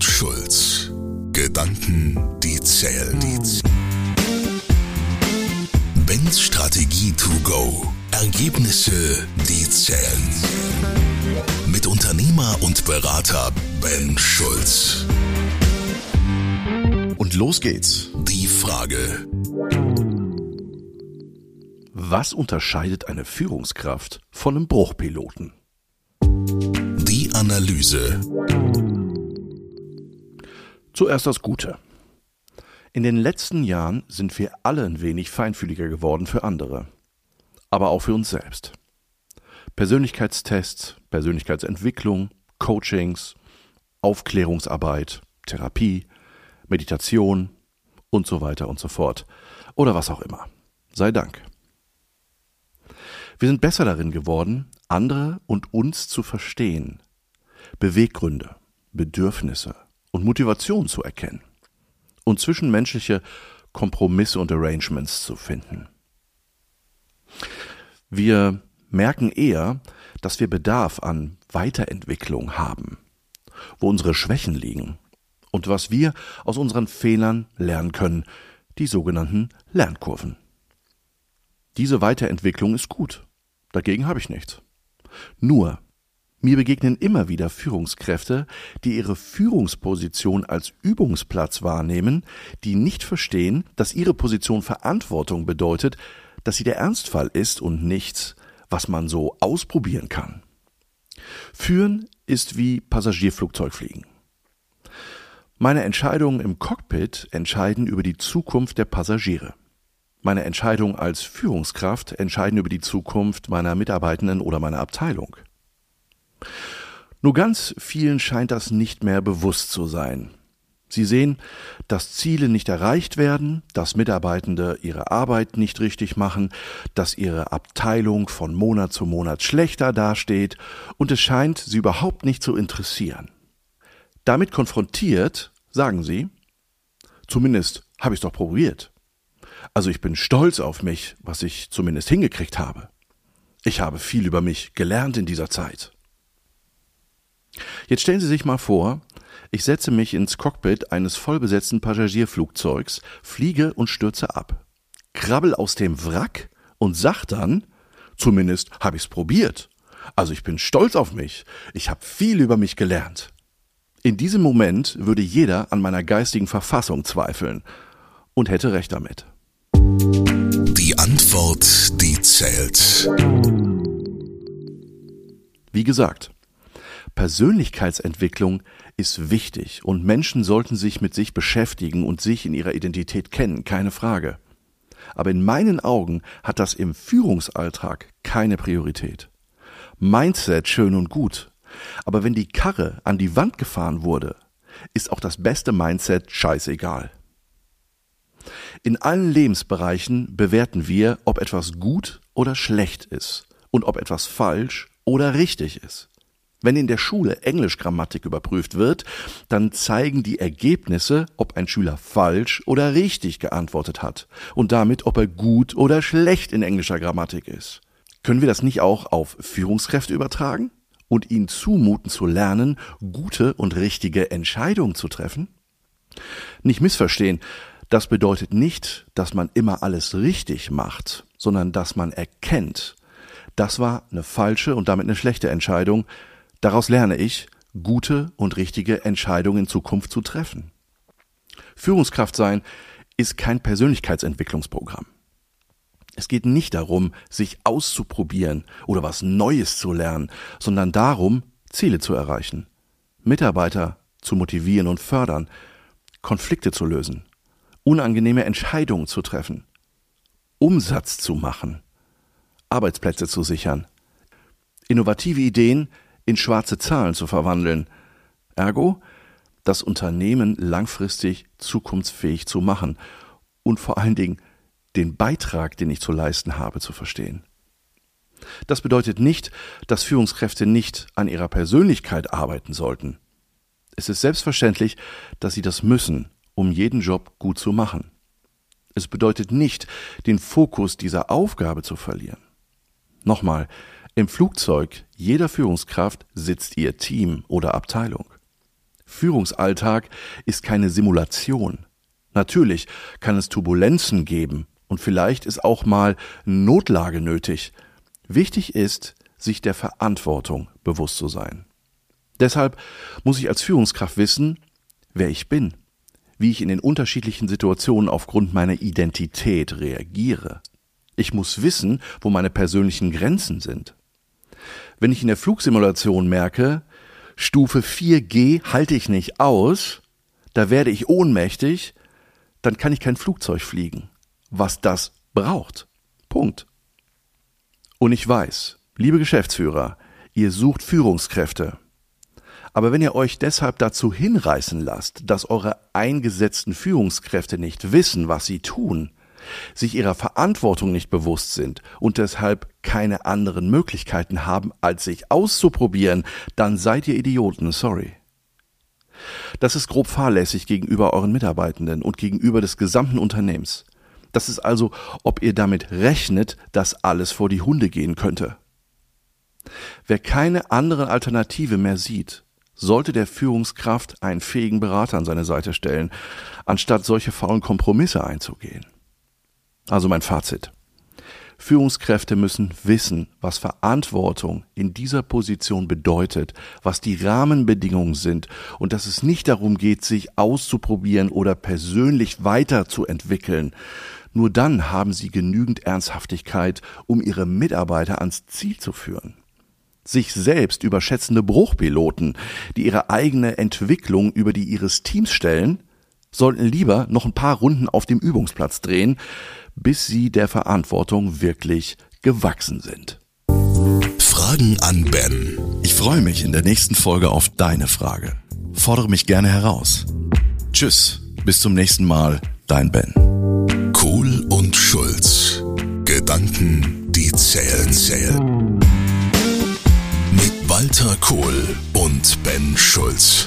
und Schulz. Gedanken, die zählen. Ben's Strategie to go. Ergebnisse, die zählen. Mit Unternehmer und Berater Ben Schulz. Und los geht's. Die Frage. Was unterscheidet eine Führungskraft von einem Bruchpiloten? Die Analyse. Zuerst das Gute. In den letzten Jahren sind wir alle ein wenig feinfühliger geworden für andere, aber auch für uns selbst. Persönlichkeitstests, Persönlichkeitsentwicklung, Coachings, Aufklärungsarbeit, Therapie, Meditation und so weiter und so fort. Oder was auch immer. Sei Dank. Wir sind besser darin geworden, andere und uns zu verstehen, Beweggründe, Bedürfnisse und Motivation zu erkennen und zwischenmenschliche Kompromisse und Arrangements zu finden. Wir merken eher, dass wir Bedarf an Weiterentwicklung haben, wo unsere Schwächen liegen und was wir aus unseren Fehlern lernen können, die sogenannten Lernkurven. Diese Weiterentwicklung ist gut Dagegen habe ich nichts. Nur, mir begegnen immer wieder Führungskräfte, die ihre Führungsposition als Übungsplatz wahrnehmen, die nicht verstehen, dass ihre Position Verantwortung bedeutet, dass sie der Ernstfall ist und nichts, was man so ausprobieren kann. Führen ist wie Passagierflugzeugfliegen. Meine Entscheidungen im Cockpit entscheiden über die Zukunft der Passagiere. Meine Entscheidungen als Führungskraft entscheiden über die Zukunft meiner Mitarbeitenden oder meiner Abteilung. Nur ganz vielen scheint das nicht mehr bewusst zu sein. Sie sehen, dass Ziele nicht erreicht werden, dass Mitarbeitende ihre Arbeit nicht richtig machen, dass ihre Abteilung von Monat zu Monat schlechter dasteht und es scheint sie überhaupt nicht zu interessieren. Damit konfrontiert, sagen sie, zumindest habe ich es doch probiert. Also ich bin stolz auf mich, was ich zumindest hingekriegt habe. Ich habe viel über mich gelernt in dieser Zeit. Jetzt stellen Sie sich mal vor, ich setze mich ins Cockpit eines vollbesetzten Passagierflugzeugs, fliege und stürze ab, krabbel aus dem Wrack und sag dann, zumindest habe ich's probiert. Also ich bin stolz auf mich. Ich habe viel über mich gelernt. In diesem Moment würde jeder an meiner geistigen Verfassung zweifeln und hätte recht damit. Die Antwort, die zählt. Wie gesagt, Persönlichkeitsentwicklung ist wichtig und Menschen sollten sich mit sich beschäftigen und sich in ihrer Identität kennen, keine Frage. Aber in meinen Augen hat das im Führungsalltag keine Priorität. Mindset schön und gut, aber wenn die Karre an die Wand gefahren wurde, ist auch das beste Mindset scheißegal. In allen Lebensbereichen bewerten wir, ob etwas gut oder schlecht ist und ob etwas falsch oder richtig ist. Wenn in der Schule Englischgrammatik überprüft wird, dann zeigen die Ergebnisse, ob ein Schüler falsch oder richtig geantwortet hat und damit, ob er gut oder schlecht in englischer Grammatik ist. Können wir das nicht auch auf Führungskräfte übertragen und ihnen zumuten zu lernen, gute und richtige Entscheidungen zu treffen? Nicht missverstehen, das bedeutet nicht, dass man immer alles richtig macht, sondern dass man erkennt, das war eine falsche und damit eine schlechte Entscheidung. Daraus lerne ich, gute und richtige Entscheidungen in Zukunft zu treffen. Führungskraft sein ist kein Persönlichkeitsentwicklungsprogramm. Es geht nicht darum, sich auszuprobieren oder was Neues zu lernen, sondern darum, Ziele zu erreichen, Mitarbeiter zu motivieren und fördern, Konflikte zu lösen, unangenehme Entscheidungen zu treffen, Umsatz zu machen, Arbeitsplätze zu sichern, innovative Ideen in schwarze Zahlen zu verwandeln, ergo das Unternehmen langfristig zukunftsfähig zu machen und vor allen Dingen den Beitrag, den ich zu leisten habe, zu verstehen. Das bedeutet nicht, dass Führungskräfte nicht an ihrer Persönlichkeit arbeiten sollten. Es ist selbstverständlich, dass sie das müssen um jeden Job gut zu machen. Es bedeutet nicht, den Fokus dieser Aufgabe zu verlieren. Nochmal, im Flugzeug jeder Führungskraft sitzt ihr Team oder Abteilung. Führungsalltag ist keine Simulation. Natürlich kann es Turbulenzen geben und vielleicht ist auch mal Notlage nötig. Wichtig ist, sich der Verantwortung bewusst zu sein. Deshalb muss ich als Führungskraft wissen, wer ich bin, wie ich in den unterschiedlichen Situationen aufgrund meiner Identität reagiere. Ich muss wissen, wo meine persönlichen Grenzen sind. Wenn ich in der Flugsimulation merke, Stufe 4G halte ich nicht aus, da werde ich ohnmächtig, dann kann ich kein Flugzeug fliegen, was das braucht. Punkt. Und ich weiß, liebe Geschäftsführer, ihr sucht Führungskräfte. Aber wenn ihr euch deshalb dazu hinreißen lasst, dass eure eingesetzten Führungskräfte nicht wissen, was sie tun, sich ihrer Verantwortung nicht bewusst sind und deshalb keine anderen Möglichkeiten haben, als sich auszuprobieren, dann seid ihr Idioten, sorry. Das ist grob fahrlässig gegenüber euren Mitarbeitenden und gegenüber des gesamten Unternehmens. Das ist also, ob ihr damit rechnet, dass alles vor die Hunde gehen könnte. Wer keine andere Alternative mehr sieht, sollte der Führungskraft einen fähigen Berater an seine Seite stellen, anstatt solche faulen Kompromisse einzugehen. Also mein Fazit. Führungskräfte müssen wissen, was Verantwortung in dieser Position bedeutet, was die Rahmenbedingungen sind und dass es nicht darum geht, sich auszuprobieren oder persönlich weiterzuentwickeln. Nur dann haben sie genügend Ernsthaftigkeit, um ihre Mitarbeiter ans Ziel zu führen. Sich selbst überschätzende Bruchpiloten, die ihre eigene Entwicklung über die ihres Teams stellen, sollten lieber noch ein paar Runden auf dem Übungsplatz drehen, bis sie der Verantwortung wirklich gewachsen sind. Fragen an Ben. Ich freue mich in der nächsten Folge auf deine Frage. Fordere mich gerne heraus. Tschüss, bis zum nächsten Mal, dein Ben. Kohl und Schulz. Gedanken, die zählen, zählen. Mit Walter Kohl und Ben Schulz.